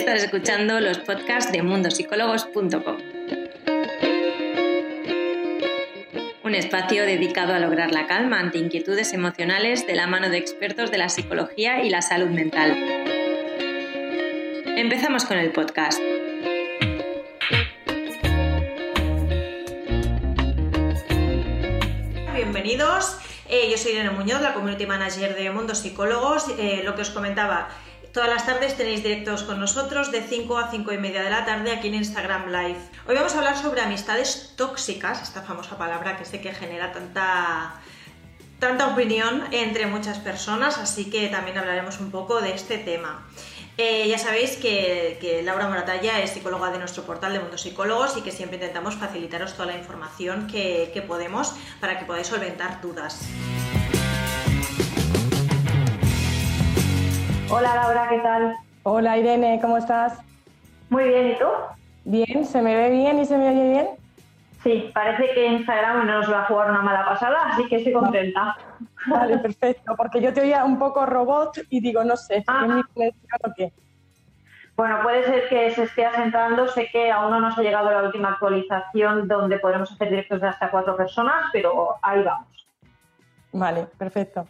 Estás escuchando los podcasts de mundosicólogos.com. Un espacio dedicado a lograr la calma ante inquietudes emocionales de la mano de expertos de la psicología y la salud mental. Empezamos con el podcast. Bienvenidos. Eh, yo soy Irene Muñoz, la Community Manager de Mundo Psicólogos. Eh, lo que os comentaba, todas las tardes tenéis directos con nosotros de 5 a 5 y media de la tarde aquí en Instagram Live. Hoy vamos a hablar sobre amistades tóxicas, esta famosa palabra que sé que genera tanta, tanta opinión entre muchas personas, así que también hablaremos un poco de este tema. Eh, ya sabéis que, Laura Moratalla es psicóloga de nuestro portal de Mundo Psicólogos y que siempre intentamos facilitaros toda la información que, que podemos para que podáis solventar dudas. Hola Laura, ¿qué tal? Hola Irene, ¿cómo estás? Muy bien, ¿y tú? Bien, ¿se me ve bien y se me oye bien? Sí, parece que Instagram no nos va a jugar una mala pasada, así que estoy contenta. Vale, perfecto, porque yo te oía un poco robot y digo, no sé, ah. mi o qué? Bueno, puede ser que se esté asentando, sé que aún no nos ha llegado la última actualización donde podremos hacer directos de hasta cuatro personas, pero ahí vamos. Vale, perfecto.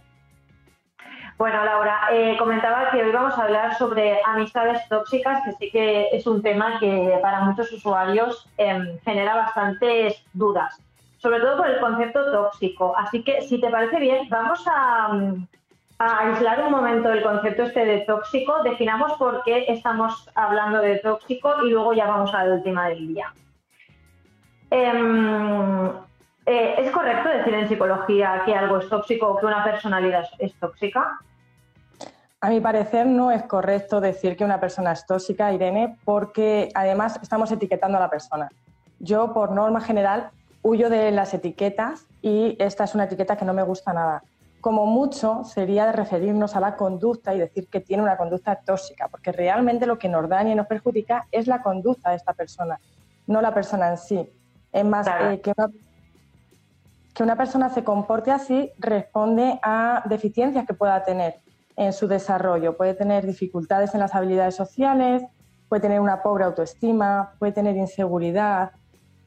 Bueno, Laura, eh, comentaba que hoy vamos a hablar sobre amistades tóxicas, que sí que es un tema que para muchos usuarios em, genera bastantes dudas, sobre todo por el concepto tóxico. Así que, si te parece bien, vamos a, aislar un momento el concepto este de tóxico, definamos por qué estamos hablando de tóxico y luego ya vamos al tema del día. Em, eh, ¿Es correcto decir en psicología que algo es tóxico o que una personalidad es tóxica? A mi parecer no es correcto decir que una persona es tóxica, Irene, porque además estamos etiquetando a la persona. Yo, por norma general, huyo de las etiquetas y esta es una etiqueta que no me gusta nada. Como mucho sería de referirnos a la conducta y decir que tiene una conducta tóxica, porque realmente lo que nos daña y nos perjudica es la conducta de esta persona, no la persona en sí. Es más, eh, que, una, que una persona se comporte así responde a deficiencias que pueda tener en su desarrollo. Puede tener dificultades en las habilidades sociales, puede tener una pobre autoestima, puede tener inseguridad,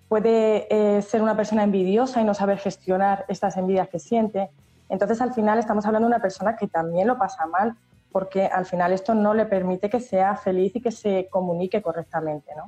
puede eh, ser una persona envidiosa y no saber gestionar estas envidias que siente. Entonces, al final estamos hablando de una persona que también lo pasa mal, porque al final esto no le permite que sea feliz y que se comunique correctamente, ¿no?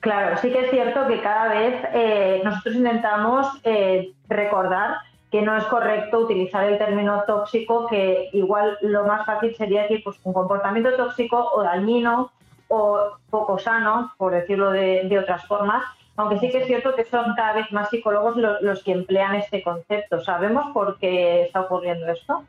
Claro, sí que es cierto que cada vez eh, nosotros intentamos eh, recordar que no es correcto utilizar el término tóxico, que igual lo más fácil sería decir pues, un comportamiento tóxico o dañino o poco sano, por decirlo de, otras formas, aunque sí que es cierto que son cada vez más psicólogos los, que emplean este concepto. ¿Sabemos por qué está ocurriendo esto?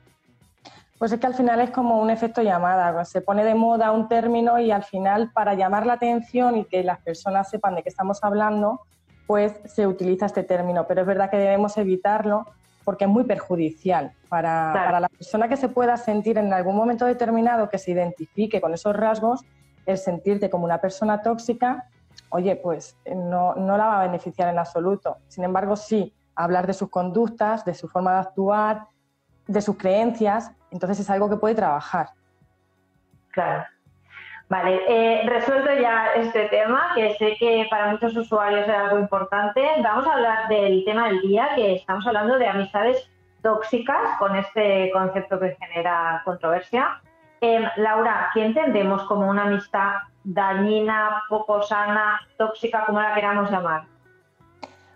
Pues es que al final es como un efecto llamada, se pone de moda un término y al final para llamar la atención y que las personas sepan de qué estamos hablando, pues se utiliza este término, pero es verdad que debemos evitarlo porque es muy perjudicial para, la persona que se pueda sentir en algún momento determinado, que se identifique con esos rasgos, el sentirte como una persona tóxica, oye, pues no, no la va a beneficiar en absoluto. Sin embargo, sí, hablar de sus conductas, de su forma de actuar, de sus creencias, entonces es algo que puede trabajar. Claro. Vale, eh, resuelto ya este tema, que sé que para muchos usuarios es algo importante, vamos a hablar del tema del día, que estamos hablando de amistades tóxicas, con este concepto que genera controversia. Em, Laura, ¿qué entendemos como una amistad dañina, poco sana, tóxica, como la queramos llamar?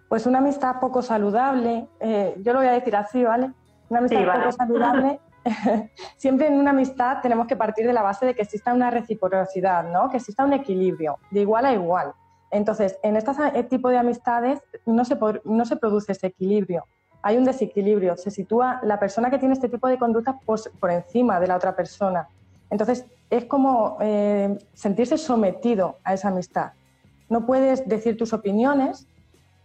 Pues una amistad poco saludable, eh, yo lo voy a decir así, ¿vale? Una amistad poco saludable siempre en una amistad tenemos que partir de la base de que exista una reciprocidad, ¿no? que exista un equilibrio, de igual a igual. Entonces, en este tipo de amistades no se, no se produce ese equilibrio, hay un desequilibrio, se sitúa la persona que tiene este tipo de conductas por, encima de la otra persona. Entonces, es como eh, sentirse sometido a esa amistad. No puedes decir tus opiniones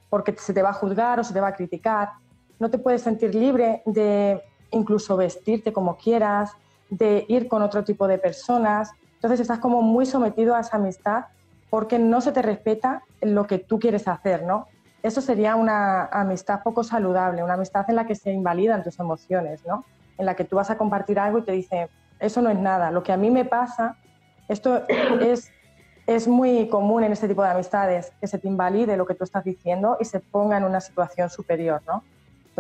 porque se te va a juzgar o se te va a criticar. No te puedes sentir libre de incluso vestirte como quieras, de ir con otro tipo de personas. Entonces estás como muy sometido a esa amistad porque no se te respeta lo que tú quieres hacer, ¿no? Eso sería una amistad poco saludable, una amistad en la que se invalidan tus emociones, ¿no? En la que tú vas a compartir algo y te dice, eso no es nada, lo que a mí me pasa Esto es, es muy común en este tipo de amistades, que se te invalide lo que tú estás diciendo y se ponga en una situación superior, ¿no?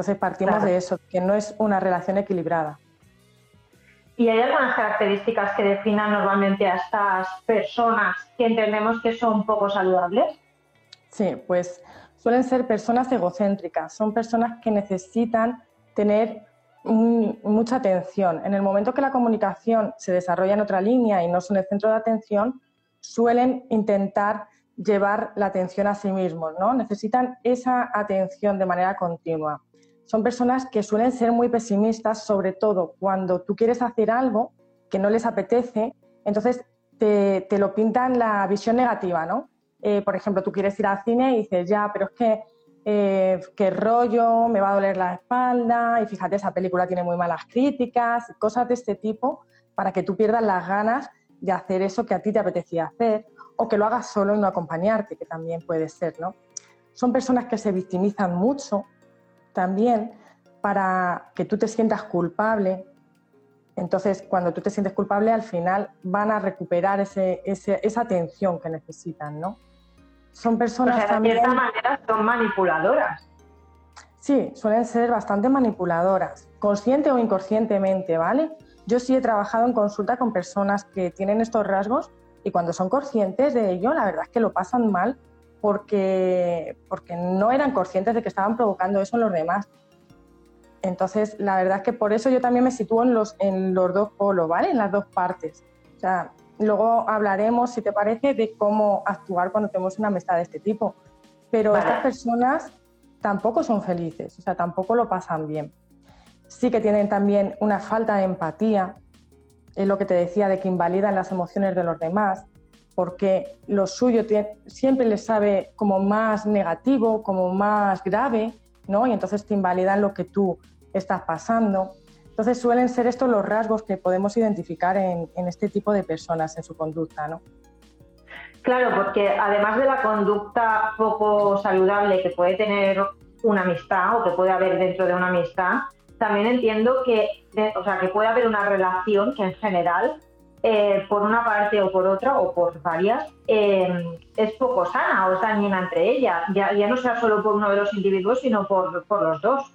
Entonces partimos de eso, que no es una relación equilibrada. ¿Y hay algunas características que definan normalmente a estas personas que entendemos que son poco saludables? Sí, pues suelen ser personas egocéntricas, son personas que necesitan tener mucha atención. En el momento que la comunicación se desarrolla en otra línea y no son el centro de atención, suelen intentar llevar la atención a sí mismos, ¿no? Necesitan esa atención de manera continua son personas que suelen ser muy pesimistas, sobre todo cuando tú quieres hacer algo que no les apetece, entonces te, lo pintan la visión negativa, ¿no? Eh, por ejemplo, tú quieres ir al cine y dices, ya, pero es que eh, qué rollo, me va a doler la espalda, y fíjate, esa película tiene muy malas críticas, cosas de este tipo, para que tú pierdas las ganas de hacer eso que a ti te apetecía hacer, o que lo hagas solo y no acompañarte, que también puede ser, ¿no? Son personas que se victimizan mucho, también para que tú te sientas culpable. Entonces, cuando tú te sientes culpable, al final van a recuperar esa atención que necesitan, ¿no? Son personas también... De cierta manera son manipuladoras. Sí, suelen ser bastante manipuladoras, consciente o inconscientemente, ¿vale? Yo sí he trabajado en consulta con personas que tienen estos rasgos y cuando son conscientes de ello, la verdad es que lo pasan mal porque, porque no eran conscientes de que estaban provocando eso en los demás. Entonces, la verdad es que por eso yo también me sitúo en los, en los dos polos, ¿vale? En las dos partes. O sea, luego hablaremos, si te parece, de cómo actuar cuando tenemos una amistad de este tipo. Pero estas personas tampoco son felices, o sea, tampoco lo pasan bien. Sí que tienen también una falta de empatía, es lo que te decía, de que invalidan las emociones de los demás, porque lo suyo siempre les sabe como más negativo, como más grave, ¿no? Y entonces te invalidan lo que tú estás pasando. Entonces suelen ser estos los rasgos que podemos identificar en, este tipo de personas, en su conducta, ¿no? Claro, porque además de la conducta poco saludable que puede tener una amistad o que puede haber dentro de una amistad, también entiendo que, o sea, que puede haber una relación que en general eh, por una parte o por otra o por varias, eh, es poco sana o es dañina entre ellas, ya, ya, no sea solo por uno de los individuos, sino por, por los dos.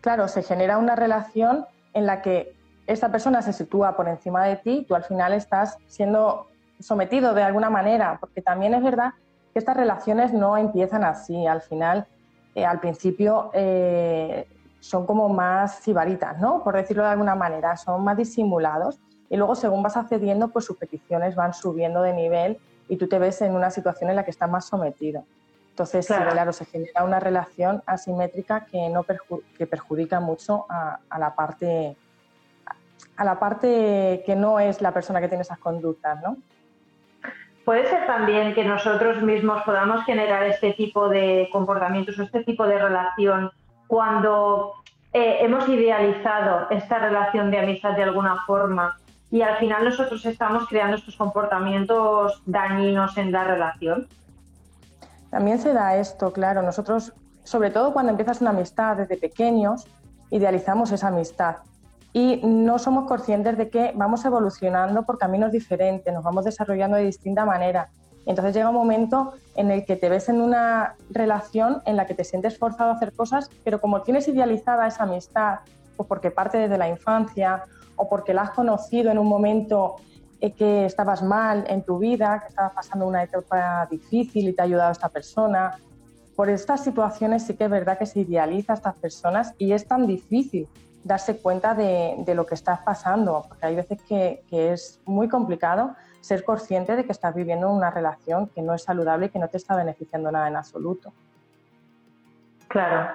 Claro, se genera una relación en la que esta persona se sitúa por encima de ti, tú al final estás siendo sometido de alguna manera, porque también es verdad que estas relaciones no empiezan así, al final, eh, al principio son como más sibaritas, ¿no? Por decirlo de alguna manera, son más disimulados y luego según vas accediendo, pues sus peticiones van subiendo de nivel y tú te ves en una situación en la que estás más sometido. Entonces, claro, se genera una relación asimétrica que, no que perjudica mucho a, la parte, a la parte que no es la persona que tiene esas conductas, ¿no? Puede ser también que nosotros mismos podamos generar este tipo de comportamientos o este tipo de relación cuando eh, hemos idealizado esta relación de amistad de alguna forma y al final nosotros estamos creando estos comportamientos dañinos en la relación. También se da esto, claro. Nosotros, sobre todo cuando empiezas una amistad desde pequeños, idealizamos esa amistad y no somos conscientes de que vamos evolucionando por caminos diferentes, nos vamos desarrollando de distinta manera. Entonces llega un momento en el que te ves en una relación en la que te sientes forzado a hacer cosas, pero como tienes idealizada esa amistad, o porque parte desde la infancia, o porque la has conocido en un momento eh, que estabas mal en tu vida, que estabas pasando una etapa difícil y te ha ayudado esta persona. Por estas situaciones sí que es verdad que se idealiza a estas personas y es tan difícil darse cuenta de, lo que estás pasando, porque hay veces que, que, es muy complicado ser consciente de que estás viviendo una relación que no es saludable y que no te está beneficiando nada en absoluto. Claro,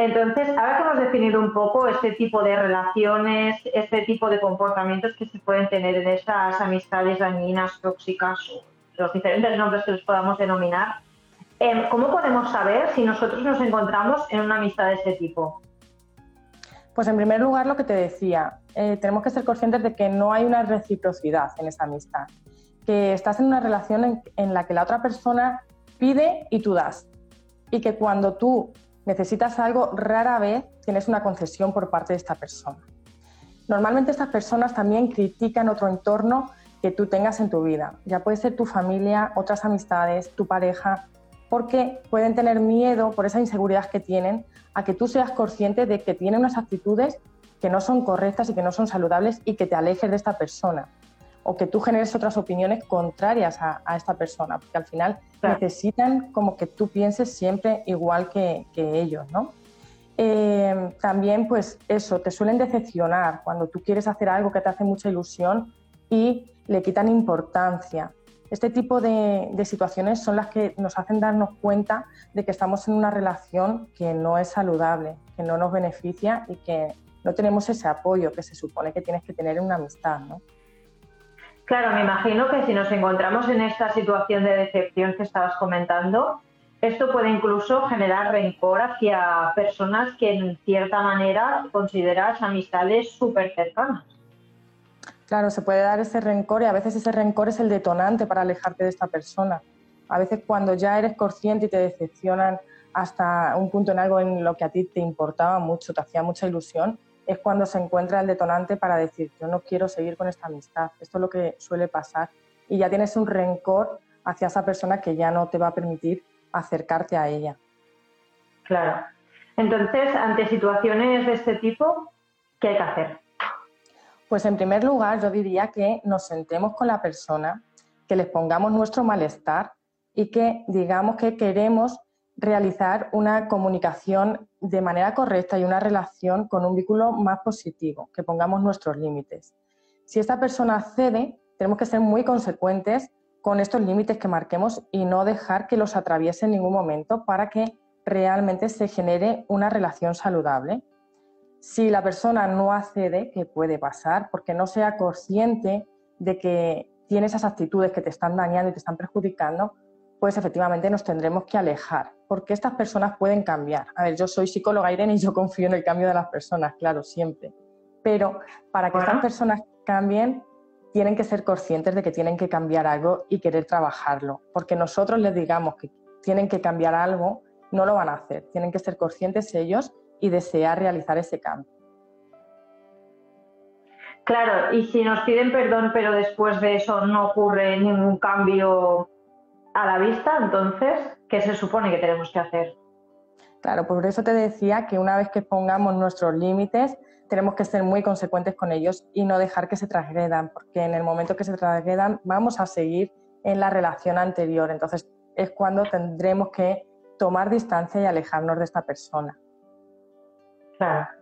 entonces, ahora que hemos definido un poco este tipo de relaciones, este tipo de comportamientos que se pueden tener en estas amistades dañinas, tóxicas, los diferentes nombres que les podamos denominar, em, ¿cómo podemos saber si nosotros nos encontramos en una amistad de este tipo? Pues en primer lugar, lo que te decía, eh, tenemos que ser conscientes de que no hay una reciprocidad en esa amistad, que estás en una relación en la que la otra persona pide y tú das, y que cuando tú necesitas algo, rara vez tienes una concesión por parte de esta persona. Normalmente estas personas también critican otro entorno que tú tengas en tu vida. Ya puede ser tu familia, otras amistades, tu pareja, porque pueden tener miedo por esa inseguridad que tienen a que tú seas consciente de que tienen unas actitudes que no son correctas y que no son saludables y que te alejes de esta persona o que tú generes otras opiniones contrarias a, esta persona, porque al final necesitan como que tú pienses siempre igual que, ellos, ¿no? Eh, también, pues eso, te suelen decepcionar cuando tú quieres hacer algo que te hace mucha ilusión y le quitan importancia. Este tipo de, situaciones son las que nos hacen darnos cuenta de que estamos en una relación que no es saludable, que no nos beneficia y que no tenemos ese apoyo que se supone que tienes que tener en una amistad, ¿no? Claro, me imagino que si nos encontramos en esta situación de decepción que estabas comentando, esto puede incluso generar rencor hacia personas que en cierta manera consideras amistades súper cercanas. Claro, se puede dar ese rencor y a veces ese rencor es el detonante para alejarte de esta persona. A veces cuando ya eres consciente y te decepcionan hasta un punto en algo en lo que a ti te importaba mucho, te hacía mucha ilusión, es cuando se encuentra el detonante para decir, yo no quiero seguir con esta amistad. Esto es lo que suele pasar. Y ya tienes un rencor hacia esa persona que ya no te va a permitir acercarte a ella. Claro. Entonces, ante situaciones de este tipo, ¿qué hay que hacer? Pues en primer lugar, yo diría que nos sentemos con la persona, que les pongamos nuestro malestar y que digamos que queremos realizar una comunicación de manera correcta y una relación con un vínculo más positivo, que pongamos nuestros límites. Si esta persona cede, tenemos que ser muy consecuentes con estos límites que marquemos y no dejar que los atraviese en ningún momento para que realmente se genere una relación saludable. Si la persona no accede, que puede pasar, porque no sea consciente de que tiene esas actitudes que te están dañando y te están perjudicando, pues efectivamente nos tendremos que alejar, porque estas personas pueden cambiar. A ver, yo soy psicóloga, Irene, y yo confío en el cambio de las personas, claro, siempre. Pero para que estas personas cambien, tienen que ser conscientes de que tienen que cambiar algo y querer trabajarlo, porque nosotros les digamos que tienen que cambiar algo, no lo van a hacer. Tienen que ser conscientes ellos y desear realizar ese cambio. Claro, y si nos piden perdón, pero después de eso no ocurre ningún cambio a la vista, entonces, ¿qué se supone que tenemos que hacer? Claro, por eso te decía que una vez que pongamos nuestros límites, tenemos que ser muy consecuentes con ellos y no dejar que se transgredan, porque en el momento que se transgredan vamos a seguir en la relación anterior. Entonces es cuando tendremos que tomar distancia y alejarnos de esta persona. Claro.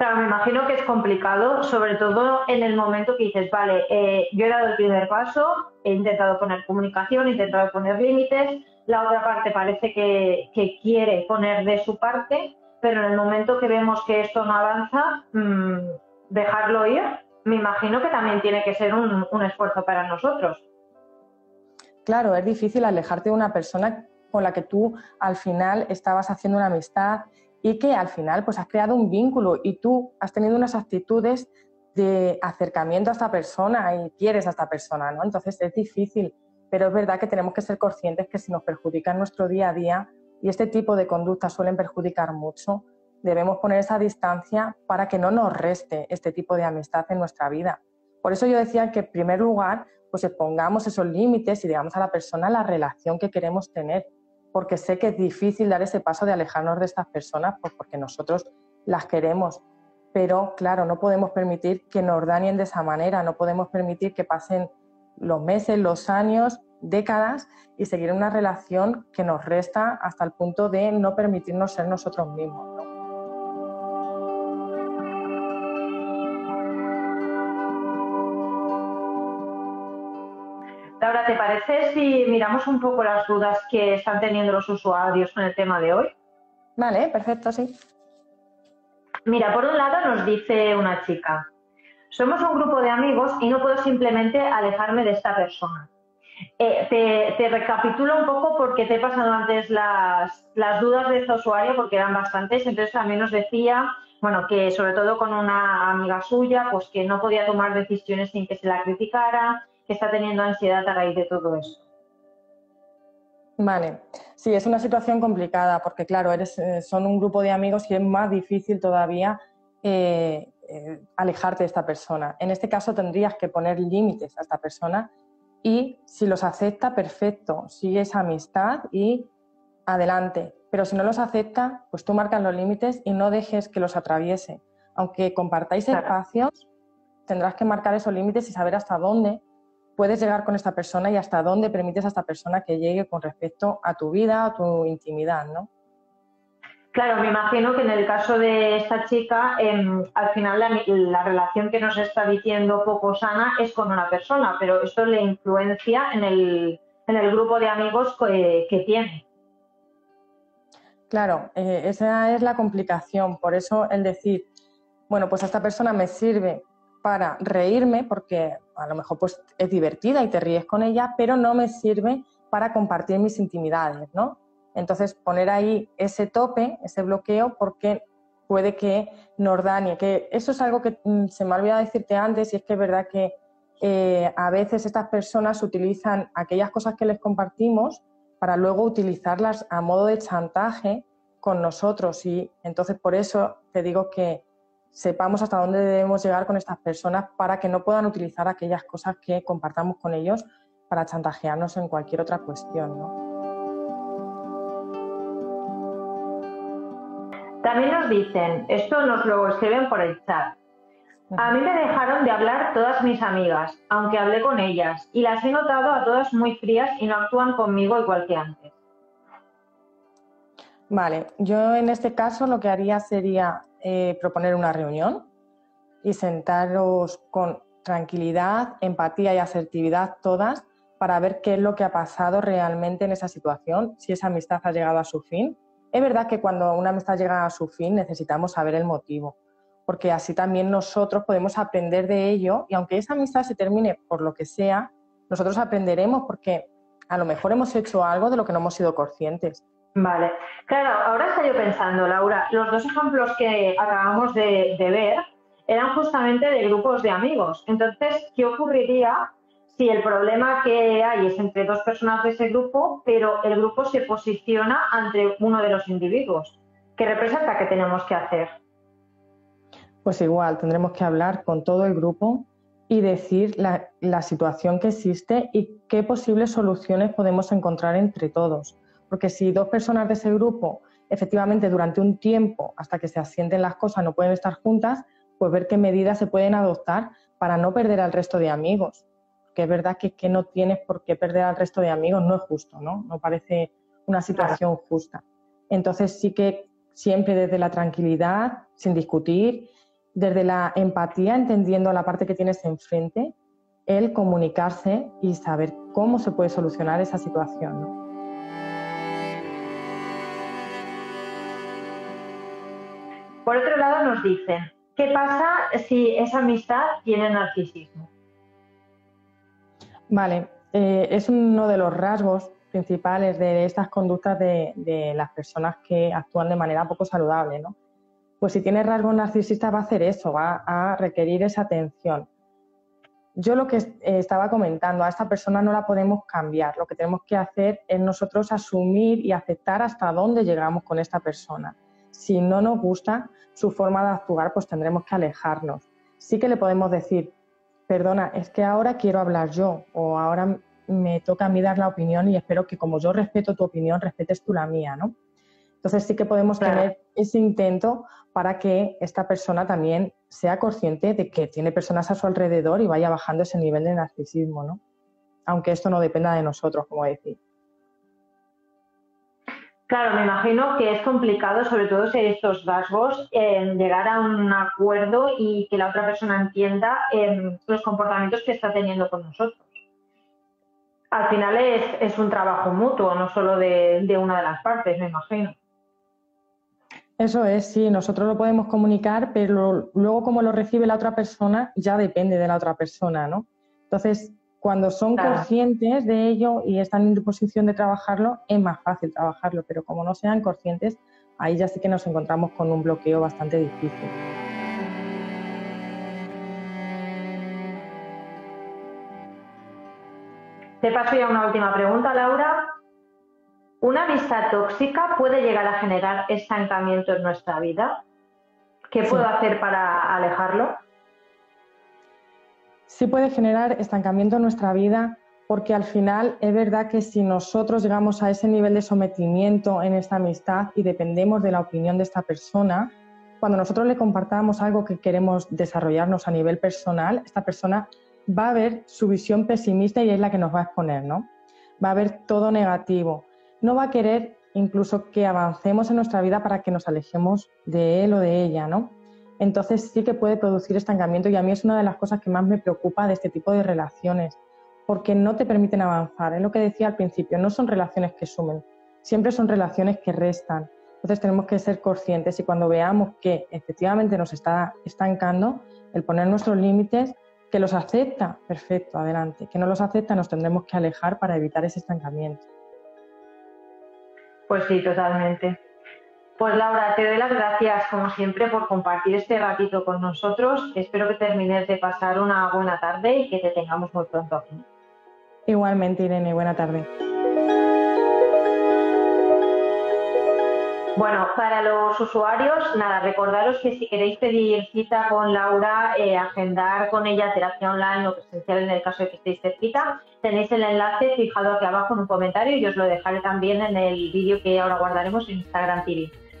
Claro, me imagino que es complicado, sobre todo en el momento que dices, vale, eh, yo he dado el primer paso, he intentado poner comunicación, he intentado poner límites, la otra parte parece que, quiere poner de su parte, pero en el momento que vemos que esto no avanza, mm, dejarlo ir, me imagino que también tiene que ser un, un esfuerzo para nosotros. Claro, es difícil alejarte de una persona con la que tú al final estabas haciendo una amistad y que al final pues has creado un vínculo y tú has tenido unas actitudes de acercamiento a esta persona y quieres a esta persona, ¿no? Entonces es difícil, pero es verdad que tenemos que ser conscientes que si nos perjudica en nuestro día a día y este tipo de conductas suelen perjudicar mucho, debemos poner esa distancia para que no nos reste este tipo de amistad en nuestra vida. Por eso yo decía que en primer lugar, pues pongamos esos límites y digamos a la persona la relación que queremos tener porque sé que es difícil dar ese paso de alejarnos de estas personas, pues porque nosotros las queremos. Pero claro, no podemos permitir que nos dañen de esa manera, no podemos permitir que pasen los meses, los años, décadas y seguir una relación que nos resta hasta el punto de no permitirnos ser nosotros mismos. ¿Te parece si miramos un poco las dudas que están teniendo los usuarios con el tema de hoy? Vale, perfecto, sí. Mira, por un lado nos dice una chica, somos un grupo de amigos y no puedo simplemente alejarme de esta persona. Eh, te, recapitulo un poco porque te he pasado antes las, las dudas de este usuario porque eran bastantes, entonces también nos decía, bueno, que sobre todo con una amiga suya, pues que no podía tomar decisiones sin que se la criticara, que está teniendo ansiedad a raíz de todo esto. Vale, sí, es una situación complicada porque, claro, eres, eh, son un grupo de amigos y es más difícil todavía eh, eh, alejarte de esta persona. En este caso tendrías que poner límites a esta persona y si los acepta, perfecto, sigue esa amistad y adelante. Pero si no los acepta, pues tú marcas los límites y no dejes que los atraviese. Aunque compartáis espacios, tendrás que marcar esos límites y saber hasta dónde puedes llegar con esta persona y hasta dónde permites a esta persona que llegue con respecto a tu vida, a tu intimidad, ¿no? Claro, me imagino que en el caso de esta chica, em, al final la, relación que nos está diciendo poco sana es con una persona, pero esto le influencia en el, en el grupo de amigos que, tiene. Claro, eh, esa es la complicación. Por eso el decir, bueno, pues esta persona me sirve para reírme porque a lo mejor pues es divertida y te ríes con ella, pero no me sirve para compartir mis intimidades, ¿no? Entonces poner ahí ese tope, ese bloqueo, porque puede que nos dañe, que eso es algo que mm, se me ha olvidado decirte antes y es que es verdad que eh, a veces estas personas utilizan aquellas cosas que les compartimos para luego utilizarlas a modo de chantaje con nosotros y entonces por eso te digo que sepamos hasta dónde debemos llegar con estas personas para que no puedan utilizar aquellas cosas que compartamos con ellos para chantajearnos en cualquier otra cuestión. También nos dicen, esto nos lo escriben por el chat. A mí me dejaron de hablar todas mis amigas, aunque hablé con ellas, y las he notado a todas muy frías y no actúan conmigo igual que antes. Vale, yo en este caso lo que haría sería eh, proponer una reunión y sentaros con tranquilidad, empatía y asertividad todas para ver qué es lo que ha pasado realmente en esa situación, si esa amistad ha llegado a su fin. Es verdad que cuando una amistad llega a su fin necesitamos saber el motivo, porque así también nosotros podemos aprender de ello y aunque esa amistad se termine por lo que sea, nosotros aprenderemos porque a lo mejor hemos hecho algo de lo que no hemos sido conscientes. Vale, claro, ahora estoy yo pensando, Laura, los dos ejemplos que acabamos de, ver eran justamente de grupos de amigos. Entonces, ¿qué ocurriría si el problema que hay es entre dos personas de ese grupo, pero el grupo se posiciona ante uno de los individuos? ¿Qué representa que tenemos que hacer? Pues igual, tendremos que hablar con todo el grupo y decir la, la situación que existe y qué posibles soluciones podemos encontrar entre todos porque si dos personas de ese grupo efectivamente durante un tiempo, hasta que se asienten las cosas, no pueden estar juntas, pues ver qué medidas se pueden adoptar para no perder al resto de amigos. Porque es verdad que, que no tienes por qué perder al resto de amigos, no es justo, ¿no? No parece una situación justa. Entonces sí que siempre desde la tranquilidad, sin discutir, desde la empatía, entendiendo la parte que tienes enfrente, el comunicarse y saber cómo se puede solucionar esa situación. ¿no? Por otro lado, nos dicen, ¿qué pasa si esa amistad tiene narcisismo? Vale, eh, es uno de los rasgos principales de estas conductas de, las personas que actúan de manera poco saludable, ¿no? Pues si tiene rasgos narcisistas va a hacer eso, va a requerir esa atención. Yo lo que eh, estaba comentando, a esta persona no la podemos cambiar, lo que tenemos que hacer es nosotros asumir y aceptar hasta dónde llegamos con esta persona. Si no nos gusta, su forma de actuar, pues tendremos que alejarnos. Sí que le podemos decir, perdona, es que ahora quiero hablar yo o ahora me toca a mí dar la opinión y espero que como yo respeto tu opinión, respetes tú la mía, ¿no? Entonces sí que podemos tener ese intento para que esta persona también sea consciente de que tiene personas a su alrededor y vaya bajando ese nivel de narcisismo, ¿no? Aunque esto no dependa de nosotros, como decir. Claro, me imagino que es complicado, sobre todo si estos rasgos, llegar a un acuerdo y que la otra persona entienda em, los comportamientos que está teniendo con nosotros. Al final es, un trabajo mutuo, no solo de, de, una de las partes, me imagino. Eso es, sí, nosotros lo podemos comunicar, pero luego cómo lo recibe la otra persona ya depende de la otra persona, ¿no? Entonces, cuando son conscientes de ello y están en disposición de trabajarlo, es más fácil trabajarlo, pero como no sean conscientes, ahí ya sí que nos encontramos con un bloqueo bastante difícil. Te paso ya una última pregunta, Laura. ¿Una amistad tóxica puede llegar a generar estancamiento en nuestra vida? ¿Qué puedo hacer para alejarlo? Sí puede generar estancamiento en nuestra vida porque al final es verdad que si nosotros llegamos a ese nivel de sometimiento en esta amistad y dependemos de la opinión de esta persona, cuando nosotros le compartamos algo que queremos desarrollarnos a nivel personal, esta persona va a ver su visión pesimista y es la que nos va a exponer, ¿no? Va a ver todo negativo. No va a querer incluso que avancemos en nuestra vida para que nos alejemos de él o de ella, ¿no? Entonces sí que puede producir estancamiento y a mí es una de las cosas que más me preocupa de este tipo de relaciones, porque no te permiten avanzar. Es lo que decía al principio, no son relaciones que sumen, siempre son relaciones que restan. Entonces tenemos que ser conscientes y cuando veamos que efectivamente nos está estancando, el poner nuestros límites, que los acepta, perfecto, adelante. Que no los acepta, nos tendremos que alejar para evitar ese estancamiento. Pues sí, totalmente. Pues Laura, te doy las gracias como siempre por compartir este ratito con nosotros. Espero que termines de pasar una buena tarde y que te tengamos muy pronto aquí. Igualmente, Irene, buena tarde. Bueno, para los usuarios, nada, recordaros que si queréis pedir cita con Laura, eh, agendar con ella terapia online o presencial en el caso de que estéis cerquita, tenéis el enlace fijado aquí abajo en un comentario y os lo dejaré también en el vídeo que ahora guardaremos en Instagram TV.